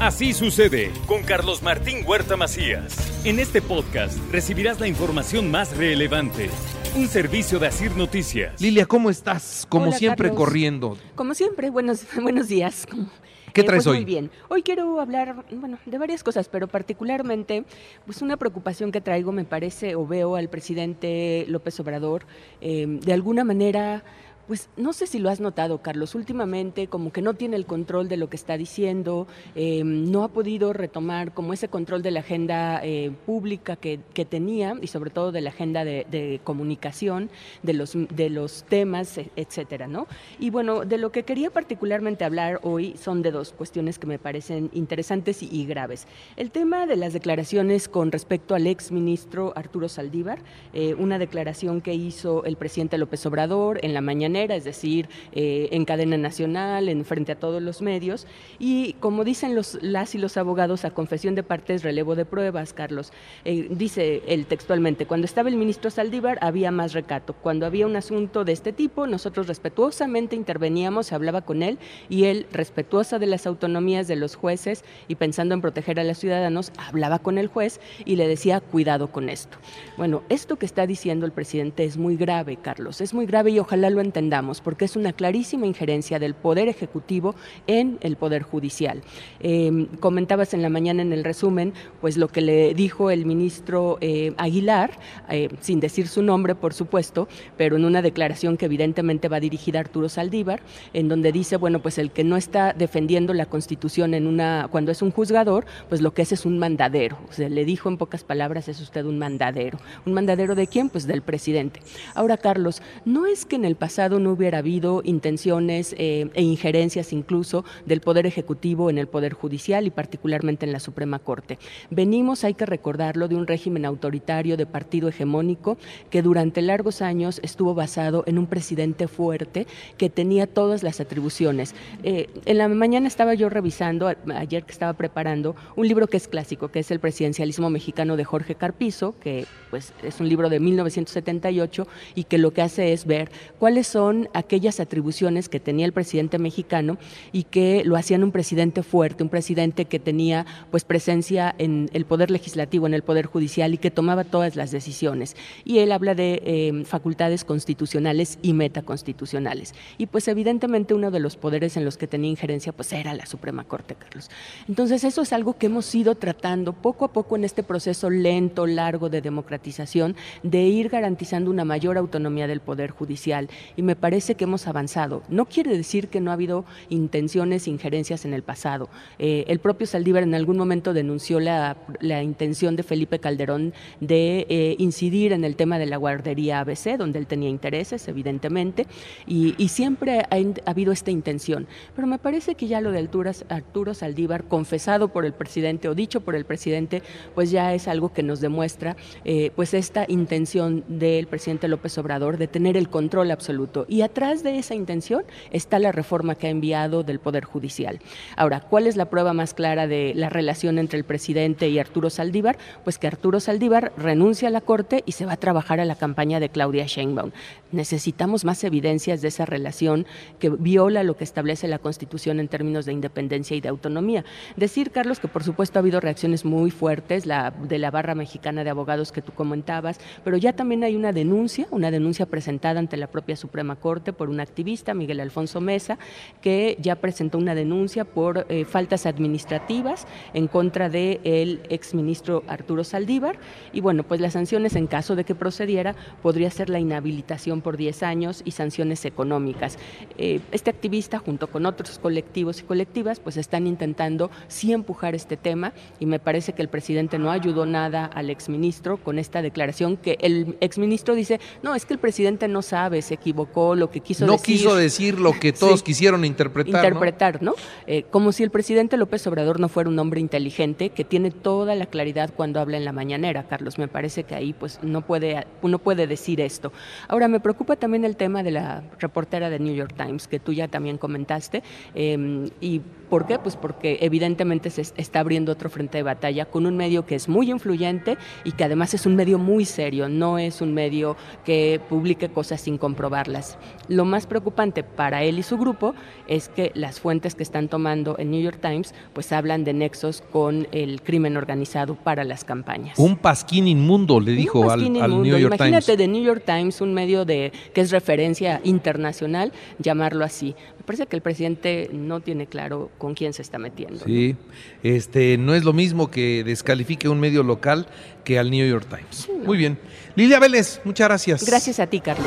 Así sucede con Carlos Martín Huerta Macías. En este podcast recibirás la información más relevante. Un servicio de Asir Noticias. Lilia, ¿cómo estás? Como Hola, siempre, Carlos. corriendo. Como siempre, buenos, buenos días. ¿Qué Eh, traes pues hoy? Muy bien. Hoy quiero hablar, bueno, de varias cosas, pero particularmente, pues una preocupación que traigo, me parece, o veo al presidente López Obrador, eh, de alguna manera, pues no sé si lo has notado, Carlos, últimamente como que no tiene el control de lo que está diciendo, eh, no ha podido retomar como ese control de la agenda eh, pública que, tenía y sobre todo de la agenda de, comunicación, de los, de los temas, e- etcétera, ¿no? Y bueno, de lo que quería particularmente hablar hoy son de dos cuestiones que me parecen interesantes y, graves. El tema de las declaraciones con respecto al ex ministro Arturo Saldívar, eh, una declaración que hizo el presidente López Obrador en la es decir, eh, en cadena nacional, en frente a todos los medios, y como dicen los, las y los abogados, a confesión de partes, relevo de pruebas, Carlos. Eh, dice él textualmente, cuando estaba el ministro Saldívar había más recato. Cuando había un asunto de este tipo, nosotros respetuosamente interveníamos, hablaba con él y él, respetuosa de las autonomías de los jueces y pensando en proteger a los ciudadanos, hablaba con el juez y le decía, cuidado con esto. Bueno, esto que está diciendo el presidente es muy grave, Carlos, es muy grave y ojalá lo entendamos, porque es una clarísima injerencia del Poder Ejecutivo en el Poder Judicial. Eh, comentabas en la mañana en el resumen, pues lo que le dijo el ministro eh, Aguilar, eh, sin decir su nombre, por supuesto, pero en una declaración que evidentemente va dirigida a Arturo Saldívar, en donde dice, bueno, pues el que no está defendiendo la Constitución en una, cuando es un juzgador, pues lo que es es un mandadero. O sea, le dijo en pocas palabras, es usted un mandadero. ¿Un mandadero de quién? Pues del presidente. Ahora, Carlos, no es que en el pasado no hubiera habido intenciones eh, e injerencias incluso del Poder Ejecutivo en el Poder Judicial y particularmente en la Suprema Corte. Venimos, hay que recordarlo, de un régimen autoritario de partido hegemónico que durante largos años estuvo basado en un presidente fuerte que tenía todas las atribuciones. Eh, en la mañana estaba yo revisando, ayer que estaba preparando, un libro que es clásico, que es El presidencialismo mexicano de Jorge Carpizo, que pues es un libro de 1978 y que lo que hace es ver cuáles son aquellas atribuciones que tenía el presidente mexicano y que lo hacían un presidente fuerte, un presidente que tenía pues presencia en el poder legislativo, en el poder judicial y que tomaba todas las decisiones. Y él habla de eh, facultades constitucionales y metaconstitucionales. Y pues evidentemente uno de los poderes en los que tenía injerencia pues era la Suprema Corte, Carlos. Entonces eso es algo que hemos ido tratando poco a poco en este proceso lento, largo de democratización, de ir garantizando una mayor autonomía del Poder Judicial. Y me parece que hemos avanzado. No quiere decir que no ha habido intenciones, injerencias en el pasado. Eh, el propio Saldívar en algún momento denunció la, la intención de Felipe Calderón de eh, incidir en el tema de la guardería ABC, donde él tenía intereses, evidentemente, y, siempre ha, habido esta intención. Pero me parece que ya lo de Arturo Saldívar, confesado por el presidente o dicho por el presidente, pues ya es algo que nos demuestra eh, pues esta intención del presidente López Obrador de tener el control absoluto. Y atrás de esa intención está la reforma que ha enviado del Poder Judicial. Ahora, ¿cuál es la prueba más clara de la relación entre el presidente y Arturo Saldívar? Pues que Arturo Saldívar renuncia a la Corte y se va a trabajar a la campaña de Claudia Sheinbaum. Necesitamos más evidencias de esa relación que viola lo que establece la Constitución en términos de independencia y de autonomía. Decir, Carlos, que por supuesto ha habido reacciones muy fuertes de la barra mexicana de abogados que tú comentabas, pero ya también hay una denuncia, una denuncia presentada ante la propia Suprema Corte por un activista, Miguel Alfonso Mesa, que ya presentó una denuncia por eh, faltas administrativas en contra del el exministro Arturo Saldívar. Y bueno, pues las sanciones en caso de que procediera podría ser la inhabilitación por 10 años y sanciones económicas. Eh, este activista, junto con otros colectivos y colectivas, pues están intentando sí empujar este tema y me parece que el presidente no ayudó nada al exministro con esta declaración que el exministro dice, no, es que el presidente no sabe, se equivocó, lo que quiso no decir. quiso decir lo que todos Sí. quisieron interpretar. ¿no? interpretar, ¿no? Eh, como si el presidente López Obrador no fuera un hombre inteligente que tiene toda la claridad cuando habla en la mañanera, Carlos. Me parece que ahí pues no puede, uno puede decir esto. Ahora, me preocupa también el tema de la reportera de New York Times, que tú ya también comentaste. eh, ¿Y por qué? Pues porque evidentemente se est- está abriendo otro frente de batalla con un medio que es muy influyente y que además es un medio muy serio, no es un medio que publique cosas sin comprobarlas. Lo más preocupante para él y su grupo es que las fuentes que están tomando el New York Times pues hablan de nexos con el crimen organizado para las campañas. Un pasquín inmundo, le dijo al, New York Times. Imagínate de New York Times, un medio de que es referencia internacional, llamarlo así. Me parece que el presidente no tiene claro con quién se está metiendo. Sí, este no es lo mismo que descalifique un medio local que al New York Times. Muy bien. Lilia Vélez, muchas gracias. Gracias a ti, Carlos.